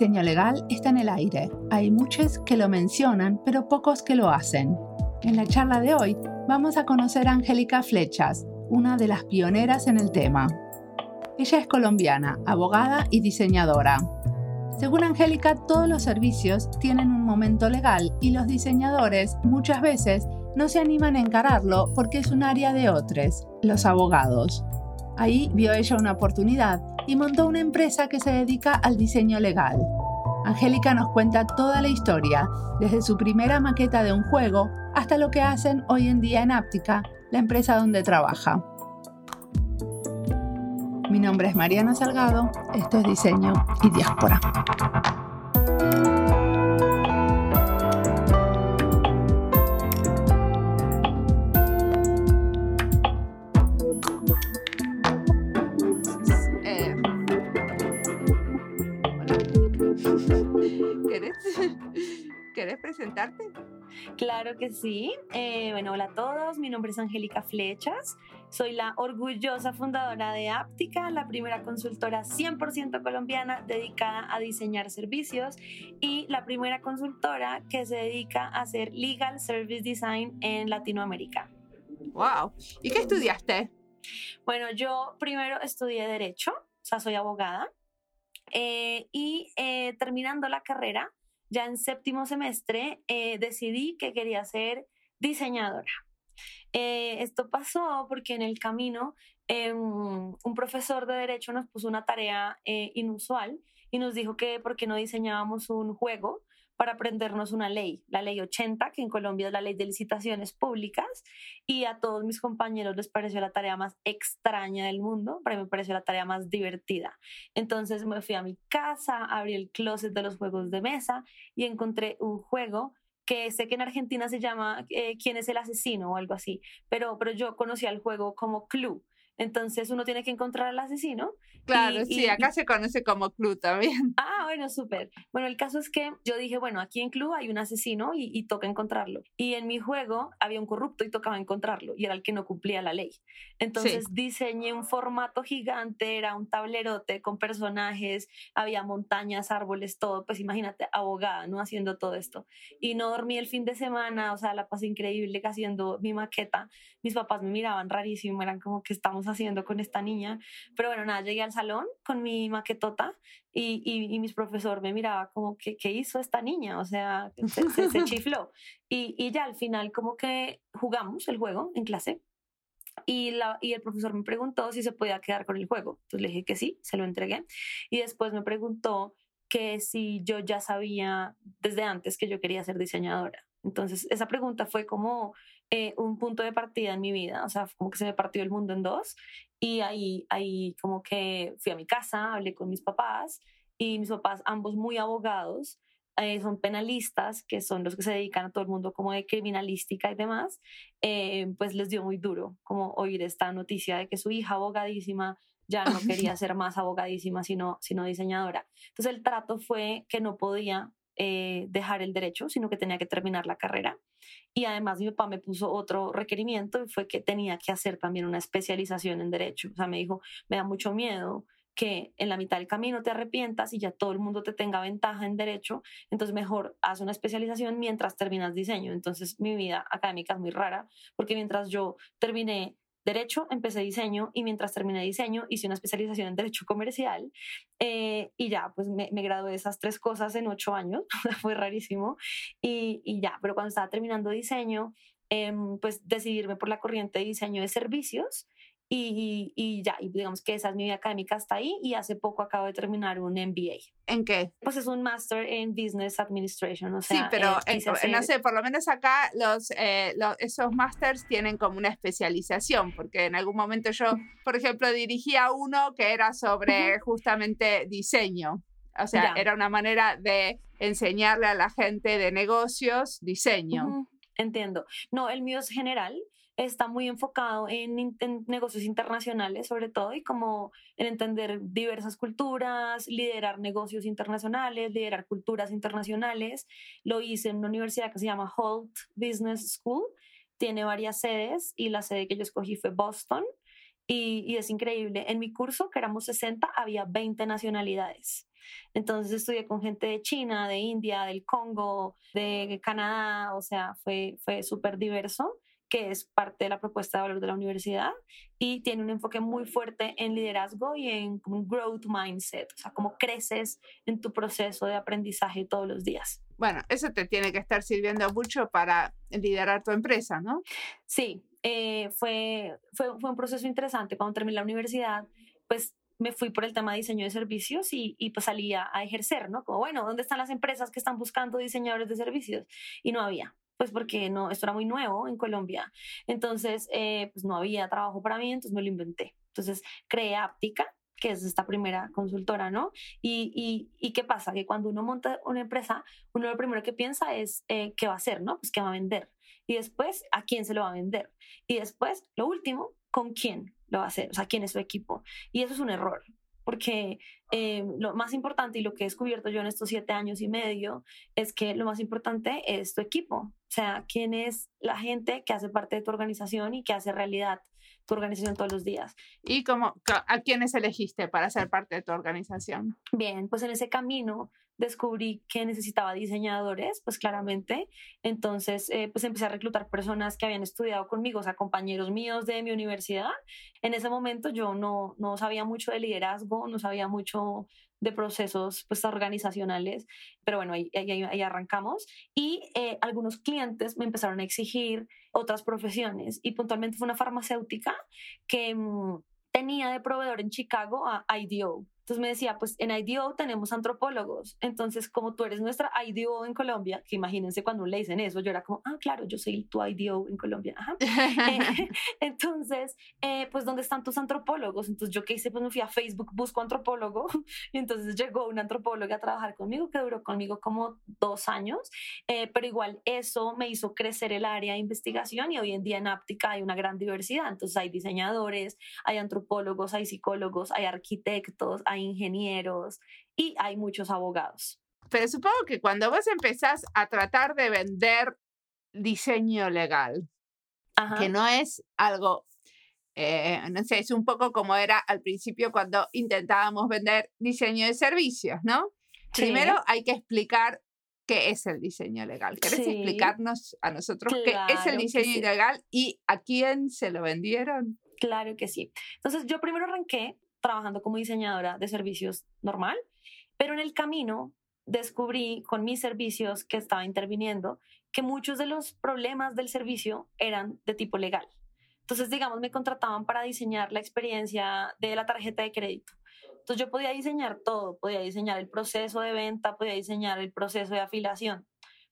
diseño legal está en el aire. Hay muchos que lo mencionan, pero pocos que lo hacen. En la charla de hoy vamos a conocer a Angélica Flechas, una de las pioneras en el tema. Ella es colombiana, abogada y diseñadora. Según Angélica, todos los servicios tienen un momento legal y los diseñadores muchas veces no se animan a encararlo porque es un área de otros, los abogados. Ahí vio ella una oportunidad y montó una empresa que se dedica al diseño legal. Angélica nos cuenta toda la historia, desde su primera maqueta de un juego hasta lo que hacen hoy en día en Áptica, la empresa donde trabaja. Mi nombre es Mariana Salgado, esto es Diseño y Diáspora. presentarte? Claro que sí. Eh, bueno, hola a todos. Mi nombre es Angélica Flechas. Soy la orgullosa fundadora de Aptica, la primera consultora 100% colombiana dedicada a diseñar servicios y la primera consultora que se dedica a hacer legal service design en Latinoamérica. ¡Wow! ¿Y qué estudiaste? Bueno, yo primero estudié Derecho, o sea, soy abogada. Eh, y eh, terminando la carrera, ya en séptimo semestre eh, decidí que quería ser diseñadora. Eh, esto pasó porque en el camino em, un profesor de derecho nos puso una tarea eh, inusual y nos dijo que por qué no diseñábamos un juego para aprendernos una ley, la ley 80, que en Colombia es la ley de licitaciones públicas, y a todos mis compañeros les pareció la tarea más extraña del mundo, para mí me pareció la tarea más divertida. Entonces me fui a mi casa, abrí el closet de los juegos de mesa y encontré un juego que sé que en Argentina se llama eh, ¿Quién es el asesino? o algo así, pero, pero yo conocía el juego como Clue. Entonces uno tiene que encontrar al asesino. Claro, sí, acá se conoce como Clue también. Ah, bueno, súper. Bueno, el caso es que yo dije, bueno, aquí en Clue hay un asesino y, toca encontrarlo. Y en mi juego había un corrupto y tocaba encontrarlo y era el que no cumplía la ley. Entonces diseñé un formato gigante, era un tablerote con personajes, había montañas, árboles, todo. Pues imagínate, abogada, ¿no? Haciendo todo esto. Y no dormí el fin de semana, o sea, la pasé increíble haciendo mi maqueta. Mis papás me miraban rarísimo, eran como que estamos haciendo con esta niña? Pero bueno, nada, llegué al salón con mi maquetota y, y, y mis profesor me miraba como, ¿qué, ¿qué, hizo esta niña? O sea, se, se, chifló. Y, y, ya al final como que jugamos el juego en clase y, la, y el profesor me preguntó si se podía quedar con el juego. Entonces le dije que sí, se lo entregué. Y después me preguntó que si yo ya sabía desde antes que yo quería ser diseñadora. Entonces, esa pregunta fue como eh, un punto de partida en mi vida, o sea, como que se me partió el mundo en dos y ahí, ahí como que fui a mi casa, hablé con mis papás y mis papás, ambos muy abogados, eh, son penalistas, que son los que se dedican a todo el mundo como de criminalística y demás, eh, pues les dio muy duro como oír esta noticia de que su hija abogadísima ya no quería ser más abogadísima, sino, sino diseñadora. Entonces el trato fue que no podía eh, dejar el derecho, sino que tenía que terminar la carrera. Y además mi papá me puso otro requerimiento y fue que tenía que hacer también una especialización en derecho. O sea, me dijo, me da mucho miedo que en la mitad del camino te arrepientas y ya todo el mundo te tenga ventaja en derecho, entonces mejor haz una especialización mientras terminas diseño. Entonces mi vida académica es muy rara porque mientras yo terminé Derecho, empecé diseño y mientras terminé diseño hice una especialización en Derecho Comercial eh, y ya, pues me, gradué de esas tres cosas en ocho años, fue rarísimo y, y, ya, pero cuando estaba terminando diseño, eh, pues decidirme por la corriente de diseño de servicios y, y, ya, y digamos que esa es mi vida académica hasta ahí y hace poco acabo de terminar un MBA. ¿En qué? Pues es un Master en Business Administration, o sea, Sí, pero no sé, por lo menos acá los, eh, esos Masters tienen como una especialización, porque en algún momento yo, por ejemplo, dirigía uno que era sobre justamente diseño. O sea, era una manera de enseñarle a la gente de negocios diseño. Entiendo. No, el mío es general está muy enfocado en, en, negocios internacionales sobre todo y como en entender diversas culturas, liderar negocios internacionales, liderar culturas internacionales. Lo hice en una universidad que se llama Holt Business School, tiene varias sedes y la sede que yo escogí fue Boston y, y es increíble. En mi curso, que éramos 60, había 20 nacionalidades. Entonces estudié con gente de China, de India, del Congo, de Canadá, o sea, fue, fue súper diverso que es parte de la propuesta de valor de la universidad y tiene un enfoque muy fuerte en liderazgo y en un growth mindset, o sea, cómo creces en tu proceso de aprendizaje todos los días. Bueno, eso te tiene que estar sirviendo mucho para liderar tu empresa, ¿no? Sí, eh, fue, fue, fue un proceso interesante. Cuando terminé la universidad, pues me fui por el tema de diseño de servicios y, y pues salí a, ejercer, ¿no? Como, bueno, ¿dónde están las empresas que están buscando diseñadores de servicios? Y no había, pues porque no, esto era muy nuevo en Colombia. Entonces, eh, pues no había trabajo para mí, entonces me lo inventé. Entonces, creé Aptica, que es esta primera consultora, ¿no? Y, y, y, qué pasa? Que cuando uno monta una empresa, uno lo primero que piensa es eh, qué va a hacer, ¿no? Pues qué va a vender. Y después, ¿a quién se lo va a vender? Y después, lo último, ¿con quién? lo va a hacer, o sea, quién es su equipo. Y eso es un error, porque eh, lo más importante y lo que he descubierto yo en estos siete años y medio es que lo más importante es tu equipo, o sea, quién es la gente que hace parte de tu organización y que hace realidad tu organización todos los días. ¿Y cómo, a quiénes elegiste para ser parte de tu organización? Bien, pues en ese camino descubrí que necesitaba diseñadores, pues claramente. Entonces, eh, pues empecé a reclutar personas que habían estudiado conmigo, o sea, compañeros míos de mi universidad. En ese momento yo no, no sabía mucho de liderazgo, no sabía mucho de procesos pues, organizacionales, pero bueno, ahí, ahí, arrancamos. Y eh, algunos clientes me empezaron a exigir otras profesiones y puntualmente fue una farmacéutica que mm, tenía de proveedor en Chicago a IDO, entonces me decía, pues en IDO tenemos antropólogos. Entonces, como tú eres nuestra IDO en Colombia, que imagínense cuando le dicen eso, yo era como, ah, claro, yo soy tu IDO en Colombia. Eh, entonces, eh, pues, ¿dónde están tus antropólogos? Entonces, yo qué hice, pues me fui a Facebook, busco antropólogo. Y entonces llegó una antropóloga a trabajar conmigo, que duró conmigo como dos años. Eh, pero igual eso me hizo crecer el área de investigación y hoy en día en Áptica hay una gran diversidad. Entonces, hay diseñadores, hay antropólogos, hay psicólogos, hay arquitectos, hay ingenieros y hay muchos abogados. Pero supongo que cuando vos empezás a tratar de vender diseño legal, que no es algo, eh, no sé, es un poco como era al principio cuando intentábamos vender diseño de servicios, ¿no? Primero hay que explicar qué es el diseño legal. ¿Querés explicarnos a nosotros qué es el diseño legal y a quién se lo vendieron? Claro que sí. Entonces yo primero arranqué trabajando como diseñadora de servicios normal, pero en el camino descubrí con mis servicios que estaba interviniendo que muchos de los problemas del servicio eran de tipo legal. Entonces, digamos, me contrataban para diseñar la experiencia de la tarjeta de crédito. Entonces, yo podía diseñar todo, podía diseñar el proceso de venta, podía diseñar el proceso de afiliación,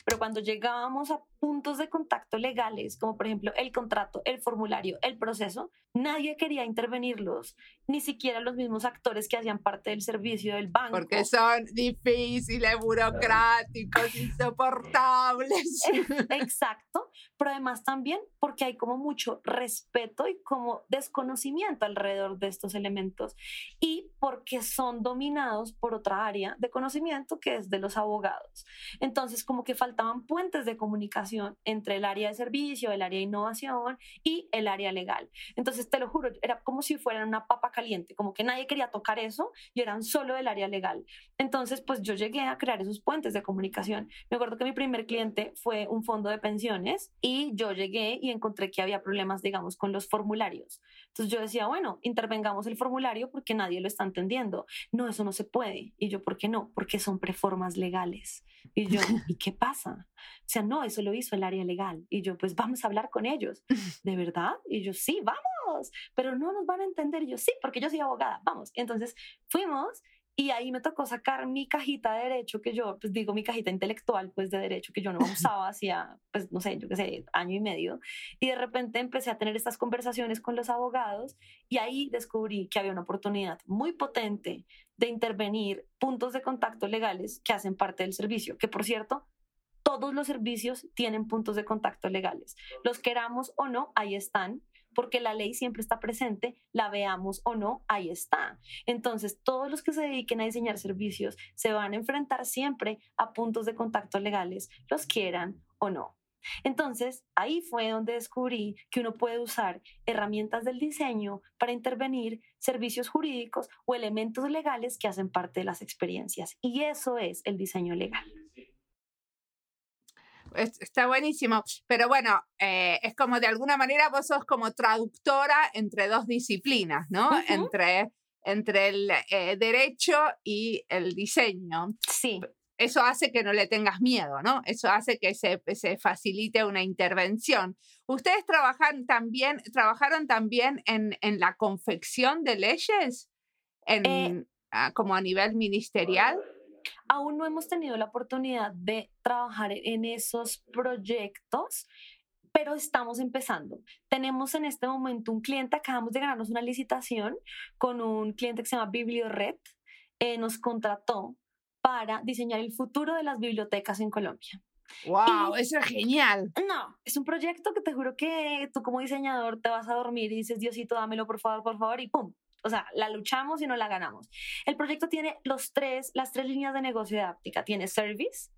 pero cuando llegábamos a puntos de contacto legales, como por ejemplo el contrato, el formulario, el proceso, nadie quería intervenirlos, ni siquiera los mismos actores que hacían parte del servicio del banco. Porque son difíciles, burocráticos, insoportables. Exacto, pero además también porque hay como mucho respeto y como desconocimiento alrededor de estos elementos y porque son dominados por otra área de conocimiento que es de los abogados. Entonces, como que faltaban puentes de comunicación entre el área de servicio, el área de innovación y el área legal. Entonces, te lo juro, era como si fueran una papa caliente, como que nadie quería tocar eso y eran solo del área legal. Entonces, pues yo llegué a crear esos puentes de comunicación. Me acuerdo que mi primer cliente fue un fondo de pensiones y yo llegué y encontré que había problemas, digamos, con los formularios. Entonces yo decía, bueno, intervengamos el formulario porque nadie lo está entendiendo. No, eso no se puede. Y yo, ¿por qué no? Porque son preformas legales. Y yo, ¿y qué pasa? O sea, no, eso lo hizo el área legal. Y yo, pues vamos a hablar con ellos. ¿De verdad? Y yo, sí, vamos. Pero no nos van a entender. Y yo, sí, porque yo soy abogada, vamos. entonces fuimos y ahí me tocó sacar mi cajita de derecho que yo, pues digo mi cajita intelectual, pues de derecho que yo no usaba hacía, pues no sé, yo qué sé, año y medio. Y de repente empecé a tener estas conversaciones con los abogados y ahí descubrí que había una oportunidad muy potente de intervenir puntos de contacto legales que hacen parte del servicio, que por cierto, todos los servicios tienen puntos de contacto legales. Los queramos o no, ahí están porque la ley siempre está presente, la veamos o no, ahí está. Entonces, todos los que se dediquen a diseñar servicios se van a enfrentar siempre a puntos de contacto legales, los quieran o no. Entonces, ahí fue donde descubrí que uno puede usar herramientas del diseño para intervenir servicios jurídicos o elementos legales que hacen parte de las experiencias. Y eso es el diseño legal está buenísimo. Pero bueno, eh, es como de alguna manera vos sos como traductora entre dos disciplinas, ¿no? Entre, entre el eh, derecho y el diseño. Sí. Eso hace que no le tengas miedo, ¿no? Eso hace que se, se facilite una intervención. ¿Ustedes trabajan también, trabajaron también en, en la confección de leyes? En, eh ah, como a nivel ministerial? Aún no hemos tenido la oportunidad de trabajar en esos proyectos, pero estamos empezando. Tenemos en este momento un cliente, acabamos de ganarnos una licitación con un cliente que se llama Bibliored, eh, nos contrató para diseñar el futuro de las bibliotecas en Colombia. ¡Wow! eso es genial. No, es un proyecto que te juro que tú como diseñador te vas a dormir y dices, Diosito, dámelo por favor, por favor, y ¡pum! O sea, la luchamos y no la ganamos. El proyecto tiene los tres, las tres líneas de negocio de Áptica. Tiene service,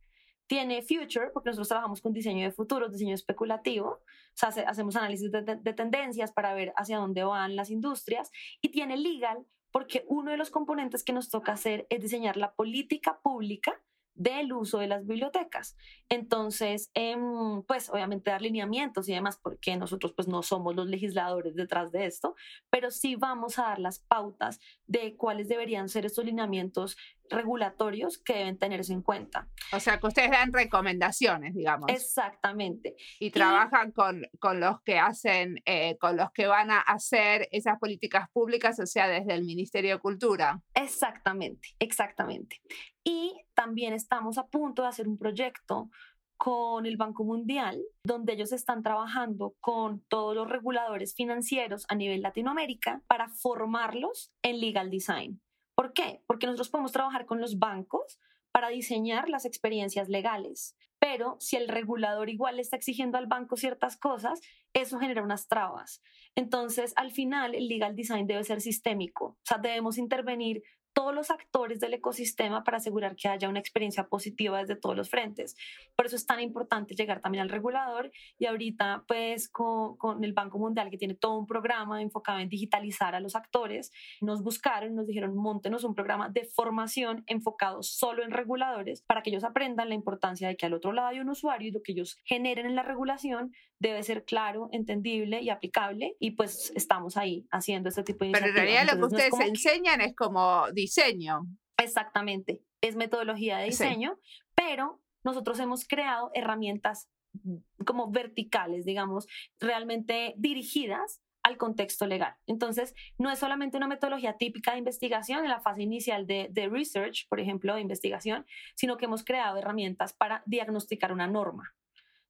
tiene future, porque nosotros trabajamos con diseño de futuros, diseño especulativo. O sea, hacemos análisis de tendencias para ver hacia dónde van las industrias. Y tiene legal, porque uno de los componentes que nos toca hacer es diseñar la política pública del uso de las bibliotecas. Entonces, em, pues obviamente dar lineamientos y demás, porque nosotros pues no somos los legisladores detrás de esto, pero sí vamos a dar las pautas de cuáles deberían ser estos lineamientos regulatorios que deben tenerse en cuenta. O sea, que ustedes dan recomendaciones, digamos. Exactamente. Y, trabajan con, con, los que hacen, eh, con los que van a hacer esas políticas públicas, o sea, desde el Ministerio de Cultura. Exactamente, exactamente. Y también estamos a punto de hacer un proyecto con el Banco Mundial, donde ellos están trabajando con todos los reguladores financieros a nivel Latinoamérica para formarlos en legal design. ¿Por qué? Porque nosotros podemos trabajar con los bancos para diseñar las experiencias legales, pero si el regulador igual está exigiendo al banco ciertas cosas, eso genera unas trabas. Entonces, al final, el legal design debe ser sistémico, o sea, debemos intervenir todos los actores del ecosistema para asegurar que haya una experiencia positiva desde todos los frentes. Por eso es tan importante llegar también al regulador y ahorita pues con, con, el Banco Mundial que tiene todo un programa enfocado en digitalizar a los actores, nos buscaron, nos dijeron montenos un programa de formación enfocado solo en reguladores para que ellos aprendan la importancia de que al otro lado hay un usuario y lo que ellos generen en la regulación debe ser claro, entendible y aplicable y pues estamos ahí haciendo este tipo de Pero en realidad lo que ustedes enseñan es como diseño. Exactamente, es metodología de diseño, pero nosotros hemos creado herramientas como verticales, digamos, realmente dirigidas al contexto legal. Entonces, no es solamente una metodología típica de investigación en la fase inicial de, de, research, por ejemplo, de investigación, sino que hemos creado herramientas para diagnosticar una norma.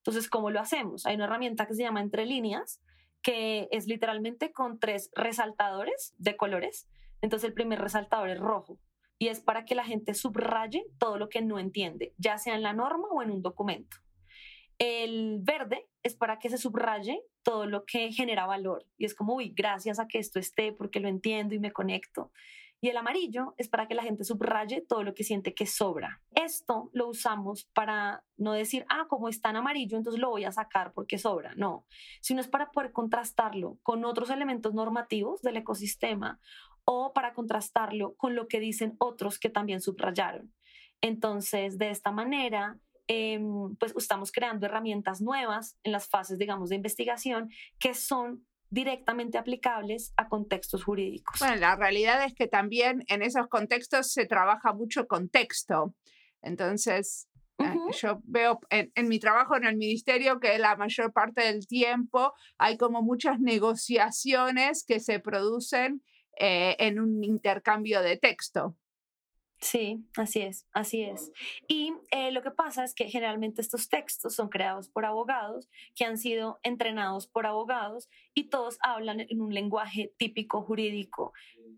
Entonces, ¿cómo lo hacemos? Hay una herramienta que se llama Entre líneas, que es literalmente con tres resaltadores de colores. Entonces, el primer resaltador es rojo y es para que la gente subraye todo lo que no entiende, ya sea en la norma o en un documento. El verde es para que se subraye todo lo que genera valor y es como, uy, gracias a que esto esté porque lo entiendo y me conecto. Y el amarillo es para que la gente subraye todo lo que siente que sobra. Esto lo usamos para no decir, ah, como está en amarillo, entonces lo voy a sacar porque sobra. No, sino es para poder contrastarlo con otros elementos normativos del ecosistema o para contrastarlo con lo que dicen otros que también subrayaron. Entonces, de esta manera, em, pues estamos creando herramientas nuevas en las fases, digamos, de investigación que son directamente aplicables a contextos jurídicos. Bueno, la realidad es que también en esos contextos se trabaja mucho contexto. Entonces, eh, yo veo en, mi trabajo en el ministerio que la mayor parte del tiempo hay como muchas negociaciones que se producen eh, en un intercambio de texto. Sí, así es, así es. Y eh, lo que pasa es que generalmente estos textos son creados por abogados que han sido entrenados por abogados y todos hablan en un lenguaje típico jurídico.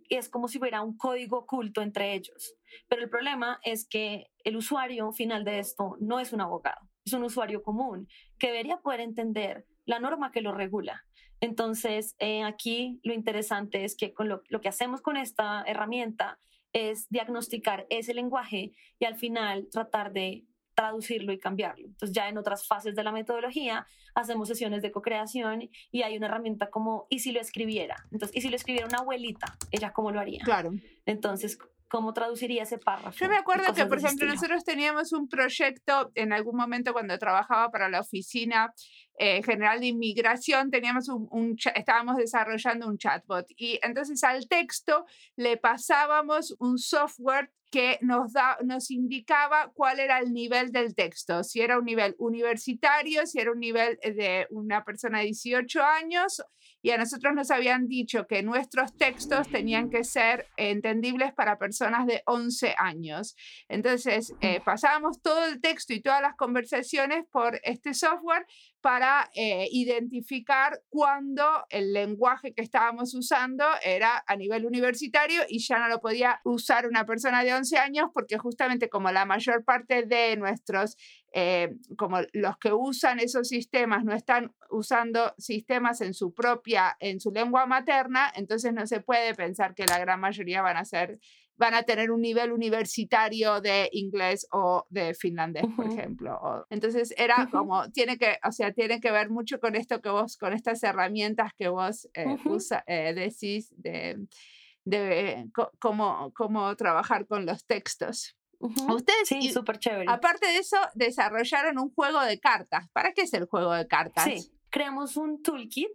Y es como si hubiera un código oculto entre ellos. Pero el problema es que el usuario final de esto no es un abogado. es un usuario común que debería poder entender la norma que lo regula. Entonces, eh, aquí lo interesante es que con lo, lo que hacemos con esta herramienta es diagnosticar ese lenguaje y al final tratar de traducirlo y cambiarlo. Entonces ya en otras fases de la metodología hacemos sesiones de co-creación y hay una herramienta como, ¿y si lo escribiera? Entonces, ¿y si lo escribiera una abuelita? ¿Ella cómo lo haría? Claro. Entonces, ¿cómo traduciría ese párrafo? Yo me acuerdo que, por ejemplo, nosotros teníamos un proyecto en algún momento cuando trabajaba para la oficina eh, general de inmigración, teníamos un, estábamos desarrollando un chatbot y entonces al texto le pasábamos un software que nos, da, nos indicaba cuál era el nivel del texto, si era un nivel universitario, si era un nivel eh, de una persona de 18 años, y a nosotros nos habían dicho que nuestros textos tenían que ser entendibles para personas de 11 años. Entonces, eh, pasábamos todo el texto y todas las conversaciones por este software para eh, identificar cuándo el lenguaje que estábamos usando era a nivel universitario y ya no lo podía usar una persona de 11 años porque justamente como la mayor parte de nuestros, eh, como los que usan esos sistemas no están usando sistemas en su propia, en su lengua materna, entonces no se puede pensar que la gran mayoría van a ser van a tener un nivel universitario de inglés o de finlandés, por ejemplo. entonces era como, tiene que, o sea, tiene que ver mucho con esto que vos, con estas herramientas que vos eh, eh, decís de, de cómo, cómo trabajar con los textos. Ustedes, sí, súper chévere. Aparte de eso, desarrollaron un juego de cartas. ¿Para qué es el juego de cartas? Sí, creamos un toolkit,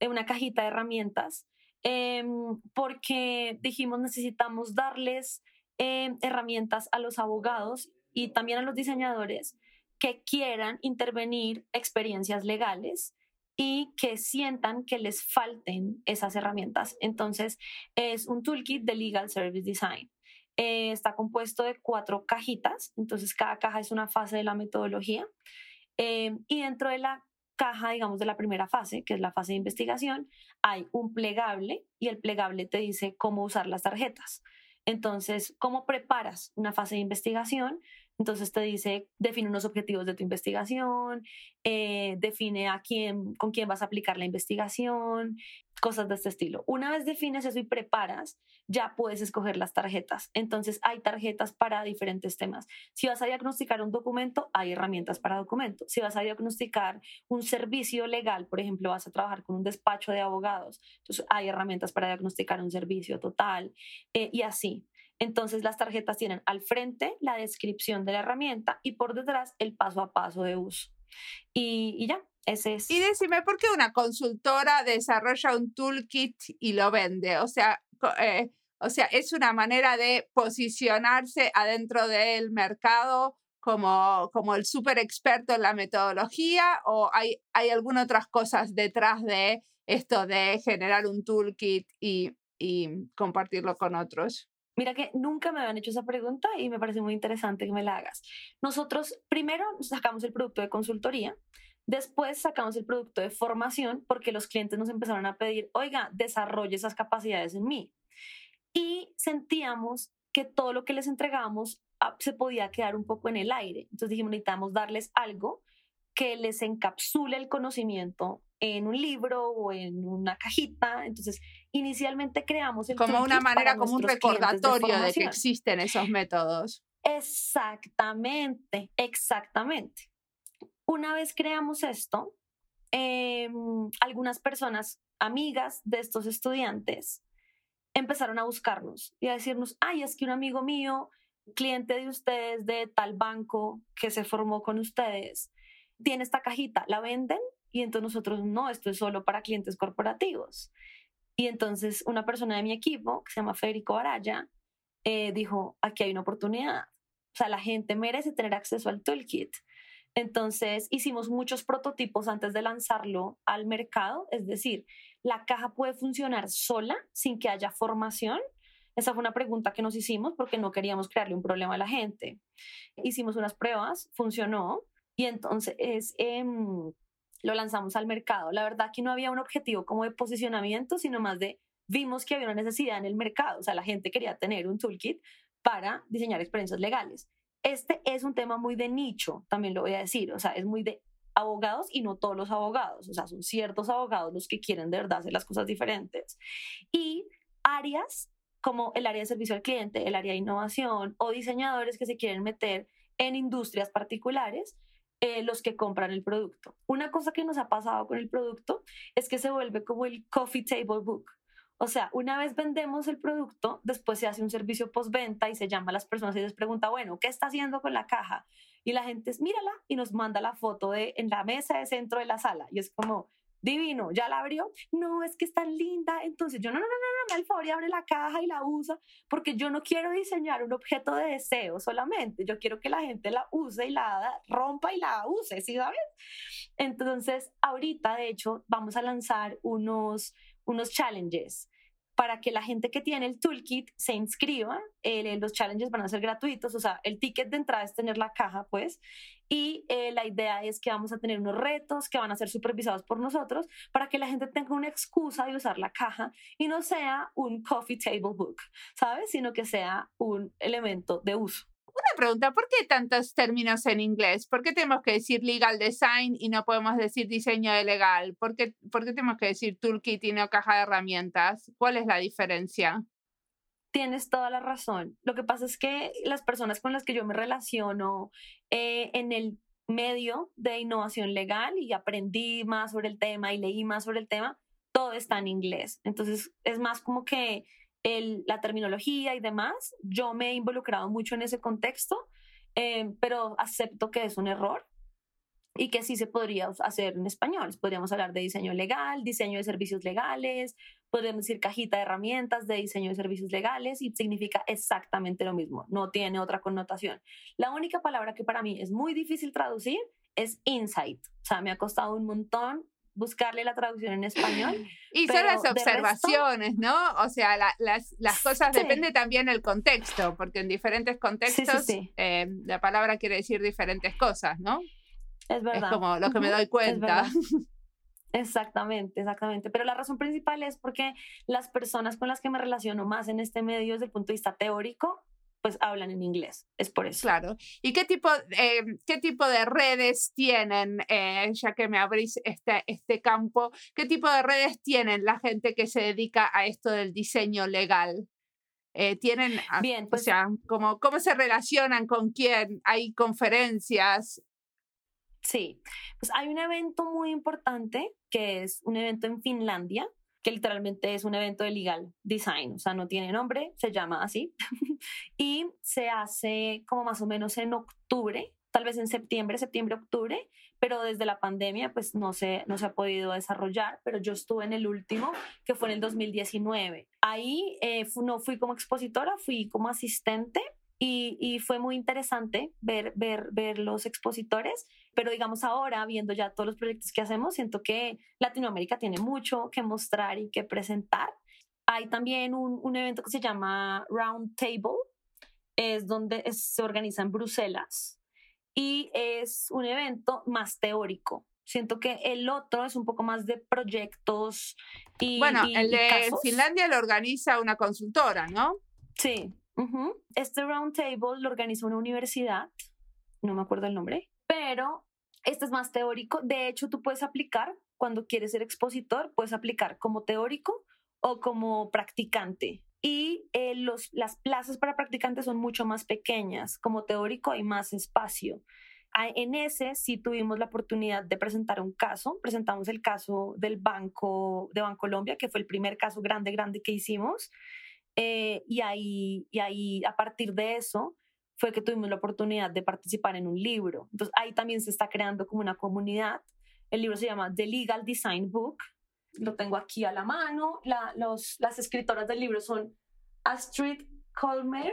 una cajita de herramientas Em, porque dijimos necesitamos darles em, herramientas a los abogados y también a los diseñadores que quieran intervenir experiencias legales y que sientan que les falten esas herramientas. Entonces, es un toolkit de Legal Service Design. Eh, está compuesto de cuatro cajitas, entonces cada caja es una fase de la metodología. Em, y dentro de la caja, digamos, de la primera fase, que es la fase de investigación, hay un plegable y el plegable te dice cómo usar las tarjetas. Entonces, ¿cómo preparas una fase de investigación? Entonces te dice, define unos objetivos de tu investigación, eh, define a quién, con quién vas a aplicar la investigación, cosas de este estilo. Una vez defines eso y preparas, ya puedes escoger las tarjetas. Entonces hay tarjetas para diferentes temas. Si vas a diagnosticar un documento, hay herramientas para documento. Si vas a diagnosticar un servicio legal, por ejemplo, vas a trabajar con un despacho de abogados, entonces hay herramientas para diagnosticar un servicio total eh, y así. Entonces las tarjetas tienen al frente la descripción de la herramienta y por detrás el paso a paso de uso. Y, y ya, ese es. Y decime, ¿por qué una consultora desarrolla un toolkit y lo vende? O sea, eh, o sea, es una manera de posicionarse adentro del mercado como, como el súper experto en la metodología o hay, hay algunas otras cosas detrás de esto de generar un toolkit y, y compartirlo con otros? Mira que nunca me habían hecho esa pregunta y me parece muy interesante que me la hagas. Nosotros primero sacamos el producto de consultoría, después sacamos el producto de formación porque los clientes nos empezaron a pedir, oiga, desarrolle esas capacidades en mí. Y sentíamos que todo lo que les entregábamos ah, se podía quedar un poco en el aire. Entonces dijimos, necesitamos darles algo que les encapsule el conocimiento en un libro o en una cajita. Entonces, inicialmente creamos el como una manera, como un recordatorio de, que existen esos métodos. Exactamente, exactamente. Una vez creamos esto, em, algunas personas amigas de estos estudiantes empezaron a buscarnos y a decirnos, ay, es que un amigo mío, cliente de ustedes de tal banco que se formó con ustedes, tiene esta cajita, ¿la venden? Y entonces nosotros, no, esto es solo para clientes corporativos. Y entonces una persona de mi equipo, que se llama Federico Araya, eh, dijo, aquí hay una oportunidad. O sea, la gente merece tener acceso al toolkit. Entonces hicimos muchos prototipos antes de lanzarlo al mercado, es decir, la caja puede funcionar sola sin que haya formación. Esa fue una pregunta que nos hicimos porque no queríamos crearle un problema a la gente. Hicimos unas pruebas, funcionó y entonces em, lo lanzamos al mercado. La verdad que no había un objetivo como de posicionamiento, sino más de vimos que había una necesidad en el mercado. O sea, la gente quería tener un toolkit para diseñar experiencias legales. Este es un tema muy de nicho, también lo voy a decir, o sea, es muy de abogados y no todos los abogados, o sea, son ciertos abogados los que quieren de verdad hacer las cosas diferentes. Y áreas como el área de servicio al cliente, el área de innovación o diseñadores que se quieren meter en industrias particulares, eh, los que compran el producto. Una cosa que nos ha pasado con el producto es que se vuelve como el coffee table book. O sea, una vez vendemos el producto, después se hace un servicio postventa y se llama a las personas y les pregunta, bueno, ¿qué está haciendo con la caja? Y la gente es, mírala y nos manda la foto de en la mesa de centro de la sala. Y es como, divino, ¿ya la abrió? No, es que está linda. Entonces yo, no, no, no, no, no, al favor y abre la caja y la usa, porque yo no quiero diseñar un objeto de deseo solamente. Yo quiero que la gente la use y la rompa y la use, ¿sí sabes? Entonces, ahorita, de hecho, vamos a lanzar unos unos challenges para que la gente que tiene el toolkit se inscriba. Eh, los challenges van a ser gratuitos, o sea, el ticket de entrada es tener la caja, pues, y eh, la idea es que vamos a tener unos retos que van a ser supervisados por nosotros para que la gente tenga una excusa de usar la caja y no sea un coffee table book, ¿sabes? Sino que sea un elemento de uso. Una pregunta, ¿por qué tantos términos en inglés? ¿Por qué tenemos que decir legal design y no podemos decir diseño de legal? ¿Por qué, ¿Por qué tenemos que decir toolkit y no caja de herramientas? ¿Cuál es la diferencia? Tienes toda la razón. Lo que pasa es que las personas con las que yo me relaciono eh, en el medio de innovación legal y aprendí más sobre el tema y leí más sobre el tema, todo está en inglés. Entonces es más como que la terminología y demás, yo me he involucrado mucho en ese contexto, eh, pero acepto que es un error y que sí se podría hacer en español. Podríamos hablar de diseño legal, diseño de servicios legales, podríamos decir cajita de herramientas de diseño de servicios legales y significa exactamente lo mismo, no tiene otra connotación. La única palabra que para mí es muy difícil traducir es insight. O sea, me ha costado un montón buscarle la traducción en español. Y son las observaciones, ¿no? O sea, las, las, cosas depende también del contexto, porque en diferentes contextos eh, la palabra quiere decir diferentes cosas, ¿no? Es verdad. Es como lo que me doy cuenta. Exactamente, exactamente. Pero la razón principal es porque las personas con las que me relaciono más en este medio desde el punto de vista teórico pues hablan en inglés. Es por eso. Claro. ¿Y qué tipo, eh, qué tipo de redes tienen, eh, ya que me abrís este, este campo, qué tipo de redes tienen la gente que se dedica a esto del diseño legal? Eh, tienen, ah, Bien, pues, o sea, ¿cómo, ¿cómo se relacionan con quién? ¿Hay conferencias? Sí, pues hay un evento muy importante que es un evento en Finlandia que literalmente es un evento de legal design, o sea, no tiene nombre, se llama así, y se hace como más o menos en octubre, tal vez en septiembre, septiembre, octubre, pero desde la pandemia pues no se, no se ha podido desarrollar, pero yo estuve en el último, que fue en el 2019. Ahí eh, no fui como expositora, fui como asistente y, fue muy interesante ver, ver, ver los expositores, pero digamos ahora, viendo ya todos los proyectos que hacemos, siento que Latinoamérica tiene mucho que mostrar y que presentar. Hay también un, un evento que se llama Round Table, es donde se organiza en Bruselas y es un evento más teórico. Siento que el otro es un poco más de proyectos y. Bueno, el de Finlandia lo organiza una consultora, ¿no? Sí, este round table lo organizó una universidad, no me acuerdo el nombre, pero este es más teórico. De hecho, tú puedes aplicar cuando quieres ser expositor, puedes aplicar como teórico o como practicante. Y eh, los, las plazas para practicantes son mucho más pequeñas. Como teórico hay más espacio. En ese sí tuvimos la oportunidad de presentar un caso. Presentamos el caso del Banco de Bancolombia, que fue el primer caso grande, grande que hicimos. Eh, y, ahí, y ahí, a partir de eso, fue que tuvimos la oportunidad de participar en un libro. Entonces, ahí también se está creando como una comunidad. El libro se llama The Legal Design Book. Lo tengo aquí a la mano. Los, las escritoras del libro son Astrid Colmer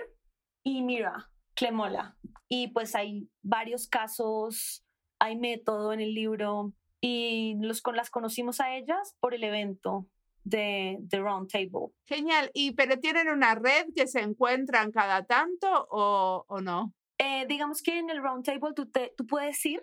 y Mira Clemola. Y pues hay varios casos, hay método en el libro y los, las conocimos a ellas por el evento de, The Round Table. Genial. ¿Y pero tienen una red que se encuentran cada tanto o, o no? Eh, digamos que en el Round Table tú, te, tú puedes ir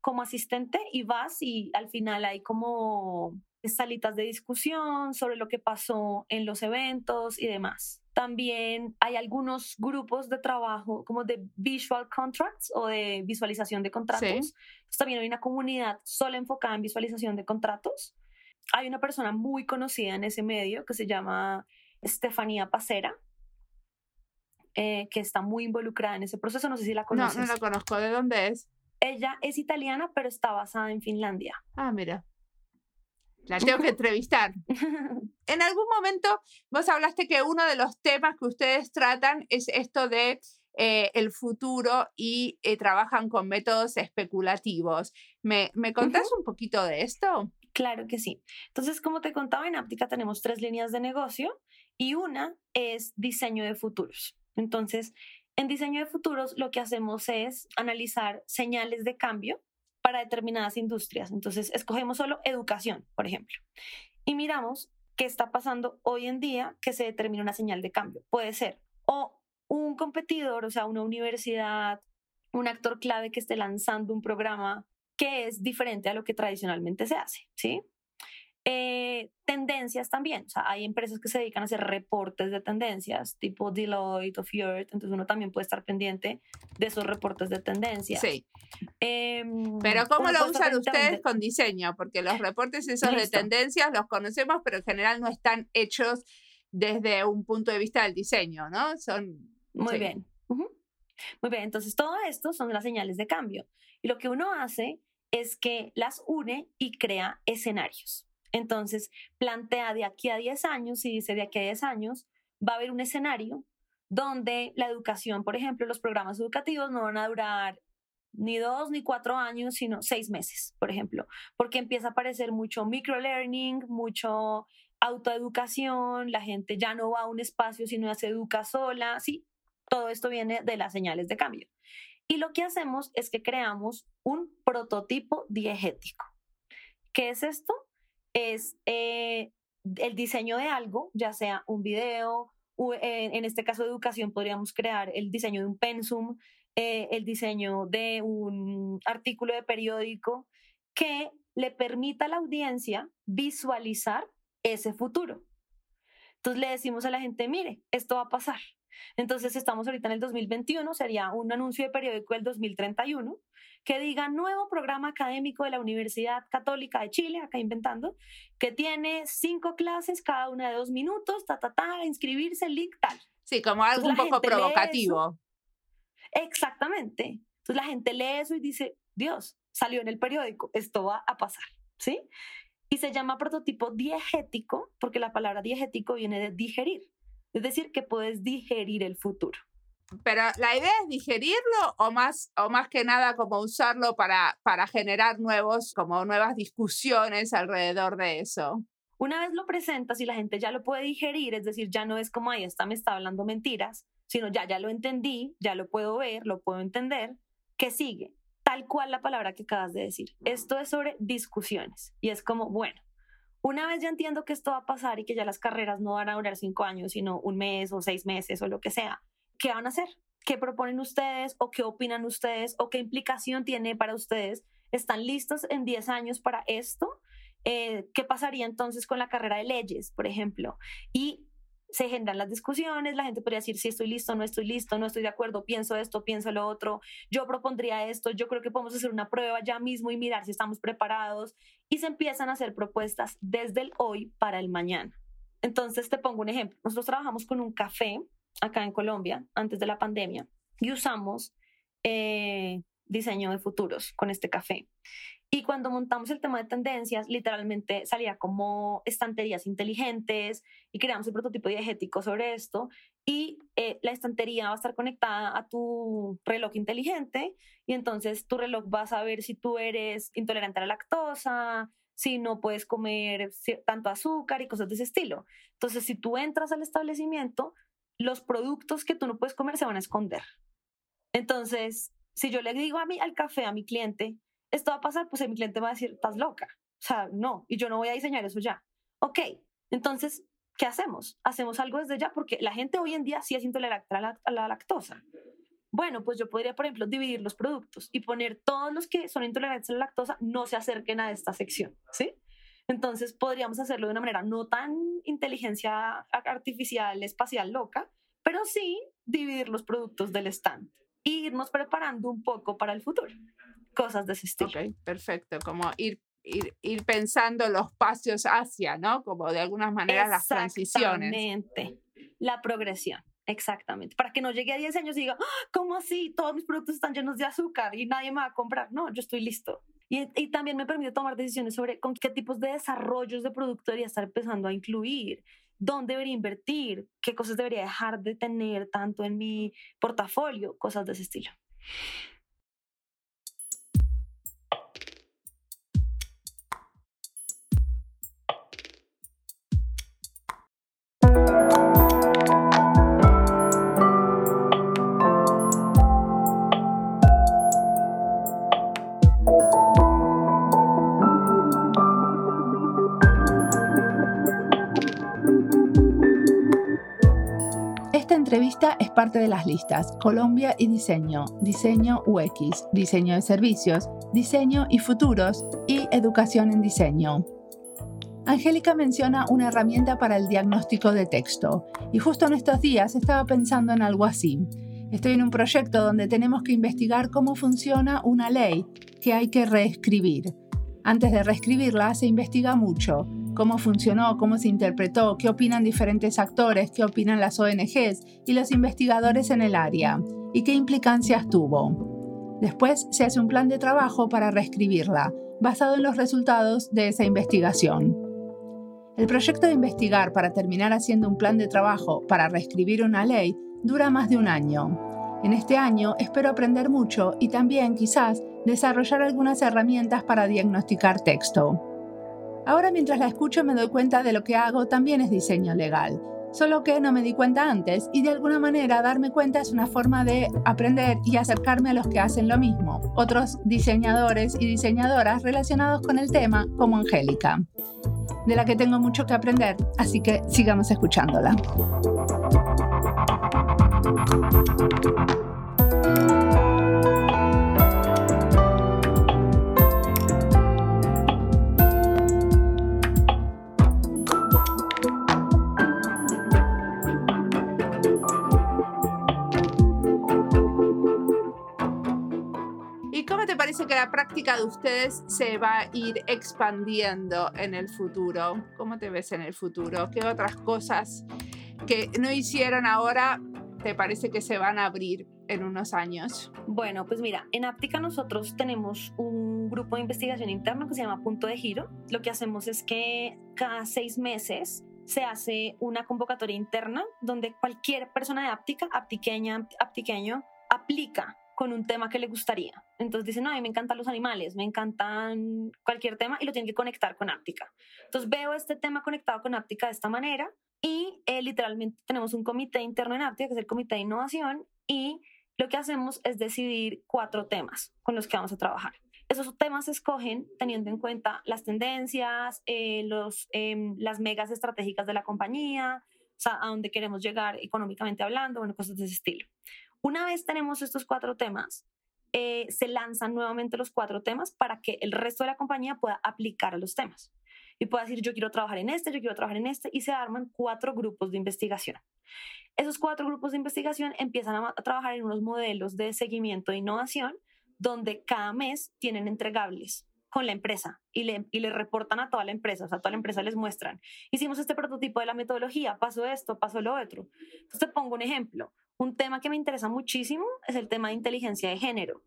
como asistente y vas y al final hay como salitas de discusión sobre lo que pasó en los eventos y demás. También hay algunos grupos de trabajo como de visual contracts o de visualización de contratos. también hay una comunidad solo enfocada en visualización de contratos. Hay una persona muy conocida en ese medio que se llama Estefanía Pacera, eh, que está muy involucrada en ese proceso. No sé si la conoces. No, no la conozco. ¿De dónde es? Ella es italiana, pero está basada en Finlandia. Ah, mira. La tengo que entrevistar. en algún momento vos hablaste que uno de los temas que ustedes tratan es esto de eh, el futuro y eh, trabajan con métodos especulativos. ¿Me, me contás un poquito de esto? Claro que sí. Entonces, como te contaba, en Aptica tenemos tres líneas de negocio y una es diseño de futuros. Entonces, en diseño de futuros lo que hacemos es analizar señales de cambio para determinadas industrias. Entonces, escogemos solo educación, por ejemplo, y miramos qué está pasando hoy en día que se determina una señal de cambio. Puede ser o un competidor, o sea, una universidad, un actor clave que esté lanzando un programa que es diferente a lo que tradicionalmente se hace, ¿sí? Eh, tendencias también, o sea, hay empresas que se dedican a hacer reportes de tendencias, tipo Deloitte o Fjord, entonces uno también puede estar pendiente de esos reportes de tendencias. Sí. Em, pero ¿cómo lo usan ustedes con diseño? Porque los reportes esos de tendencias los conocemos, pero en general no están hechos desde un punto de vista del diseño, ¿no? Son... Muy bien. Muy bien, entonces todo esto son las señales de cambio. Y lo que uno hace es que las une y crea escenarios. Entonces, plantea de aquí a 10 años, y dice de aquí a 10 años, va a haber un escenario donde la educación, por ejemplo, los programas educativos no van a durar ni dos ni cuatro años, sino seis meses, por ejemplo, porque empieza a aparecer mucho microlearning, mucho autoeducación, la gente ya no va a un espacio, sino se educa sola, sí, todo esto viene de las señales de cambio. Y lo que hacemos es que creamos un prototipo diegético. ¿Qué es esto? es eh, el diseño de algo, ya sea un video, eh, en este caso de educación podríamos crear el diseño de un pensum, eh, el diseño de un artículo de periódico que le permita a la audiencia visualizar ese futuro. Entonces le decimos a la gente, mire, esto va a pasar. Entonces estamos ahorita en el 2021, sería un anuncio de periódico del 2031 que diga nuevo programa académico de la Universidad Católica de Chile, acá inventando, que tiene cinco clases, cada una de dos minutos, ta, ta, ta, inscribirse, link, tal. Sí, como algo un poco provocativo. Exactamente. Entonces la gente lee eso y dice, Dios, salió en el periódico, esto va a pasar, ¿sí? Y se llama prototipo diegético porque la palabra diegético viene de digerir, es decir, que puedes digerir el futuro. Pero la idea es digerirlo o más, o más que nada como usarlo para, para generar nuevos, como nuevas discusiones alrededor de eso. Una vez lo presentas y la gente ya lo puede digerir, es decir, ya no es como, ahí está, me está hablando mentiras, sino ya, ya lo entendí, ya lo puedo ver, lo puedo entender, ¿qué sigue? Tal cual la palabra que acabas de decir. Esto es sobre discusiones y es como, bueno, una vez ya entiendo que esto va a pasar y que ya las carreras no van a durar cinco años, sino un mes o seis meses o lo que sea, ¿qué van a hacer? ¿Qué proponen ustedes o qué opinan ustedes o qué implicación tiene para ustedes? ¿Están listos en 10 años para esto? Eh, ¿Qué pasaría entonces con la carrera de leyes, por ejemplo? Y se generan las discusiones, la gente podría decir si estoy listo, no estoy listo, no estoy de acuerdo, pienso esto, pienso lo otro, yo propondría esto, yo creo que podemos hacer una prueba ya mismo y mirar si estamos preparados y se empiezan a hacer propuestas desde el hoy para el mañana. Entonces te pongo un ejemplo, nosotros trabajamos con un café acá en Colombia antes de la pandemia y usamos eh, diseño de futuros con este café. Y cuando montamos el tema de tendencias, literalmente salía como estanterías inteligentes y creamos un prototipo diegético sobre esto. Y eh, la estantería va a estar conectada a tu reloj inteligente y entonces tu reloj va a saber si tú eres intolerante a la lactosa, si no puedes comer tanto azúcar y cosas de ese estilo. Entonces, si tú entras al establecimiento, los productos que tú no puedes comer se van a esconder. Entonces, si yo le digo a mí al café, a mi cliente, esto va a pasar, pues mi cliente va a decir, estás loca. O sea, no, y yo no voy a diseñar eso ya. Ok, entonces, ¿qué hacemos? Hacemos algo desde ya porque la gente hoy en día sí es intolerante a la, a la lactosa. Bueno, pues yo podría, por ejemplo, dividir los productos y poner todos los que son intolerantes a la lactosa no se acerquen a esta sección, ¿sí? Entonces podríamos hacerlo de una manera no tan inteligencia artificial, espacial loca, pero sí dividir los productos del stand e irnos preparando un poco para el futuro. Cosas de ese estilo. Ok, perfecto. Como ir, ir, ir pensando los pasos hacia, ¿no? Como de algunas maneras las transiciones. Exactamente. La progresión. Exactamente. Para que no llegue a 10 años y diga, ¡Ah! ¿cómo así? Todos mis productos están llenos de azúcar y nadie me va a comprar. No, yo estoy listo. Y, y, también me permite tomar decisiones sobre con qué tipos de desarrollos de producto debería estar empezando a incluir, dónde debería invertir, qué cosas debería dejar de tener tanto en mi portafolio, cosas de ese estilo. Entrevista es parte de las listas Colombia y Diseño, Diseño UX, Diseño de Servicios, Diseño y Futuros y Educación en Diseño. Angélica menciona una herramienta para el diagnóstico de texto y justo en estos días estaba pensando en algo así. Estoy en un proyecto donde tenemos que investigar cómo funciona una ley que hay que reescribir. Antes de reescribirla se investiga mucho, cómo funcionó, cómo se interpretó, qué opinan diferentes actores, qué opinan las ONGs y los investigadores en el área y qué implicancias tuvo. Después se hace un plan de trabajo para reescribirla, basado en los resultados de esa investigación. El proyecto de investigar para terminar haciendo un plan de trabajo para reescribir una ley dura más de un año. En este año espero aprender mucho y también quizás desarrollar algunas herramientas para diagnosticar texto. Ahora mientras la escucho me doy cuenta de lo que hago. También es diseño legal, solo que no me di cuenta antes y de alguna manera darme cuenta es una forma de aprender y acercarme a los que hacen lo mismo, otros diseñadores y diseñadoras relacionados con el tema como Angélica, de la que tengo mucho que aprender, así que sigamos escuchándola. Que la práctica de ustedes se va a ir expandiendo en el futuro. ¿Cómo te ves en el futuro? ¿Qué otras cosas que no hicieron ahora te parece que se van a abrir en unos años? Bueno, pues mira, en Aptica nosotros tenemos un grupo de investigación interno que se llama Punto de Giro. Lo que hacemos es que cada seis meses se hace una convocatoria interna donde cualquier persona de Aptica, aptiqueña, aptiqueño, aplica con un tema que le gustaría. Entonces dicen, no, a mí me encantan los animales, me encantan cualquier tema y lo tienen que conectar con Áptica. Entonces veo este tema conectado con Áptica de esta manera y eh, literalmente tenemos un comité interno en Áptica, que es el comité de innovación, y lo que hacemos es decidir cuatro temas con los que vamos a trabajar. Esos temas se escogen teniendo en cuenta las tendencias, eh, los, em, las megas estratégicas de la compañía, o sea, a dónde queremos llegar económicamente hablando, bueno, cosas de ese estilo. Una vez tenemos estos cuatro temas, eh, se lanzan nuevamente los cuatro temas para que el resto de la compañía pueda aplicar a los temas y pueda decir yo quiero trabajar en este, yo quiero trabajar en este y se arman cuatro grupos de investigación. Esos cuatro grupos de investigación empiezan a, trabajar en unos modelos de seguimiento de innovación donde cada mes tienen entregables con la empresa y le, y le reportan a toda la empresa, o sea, a toda la empresa les muestran, hicimos este prototipo de la metodología, pasó esto, pasó lo otro. Entonces te pongo un ejemplo, un tema que me interesa muchísimo es el tema de inteligencia de género.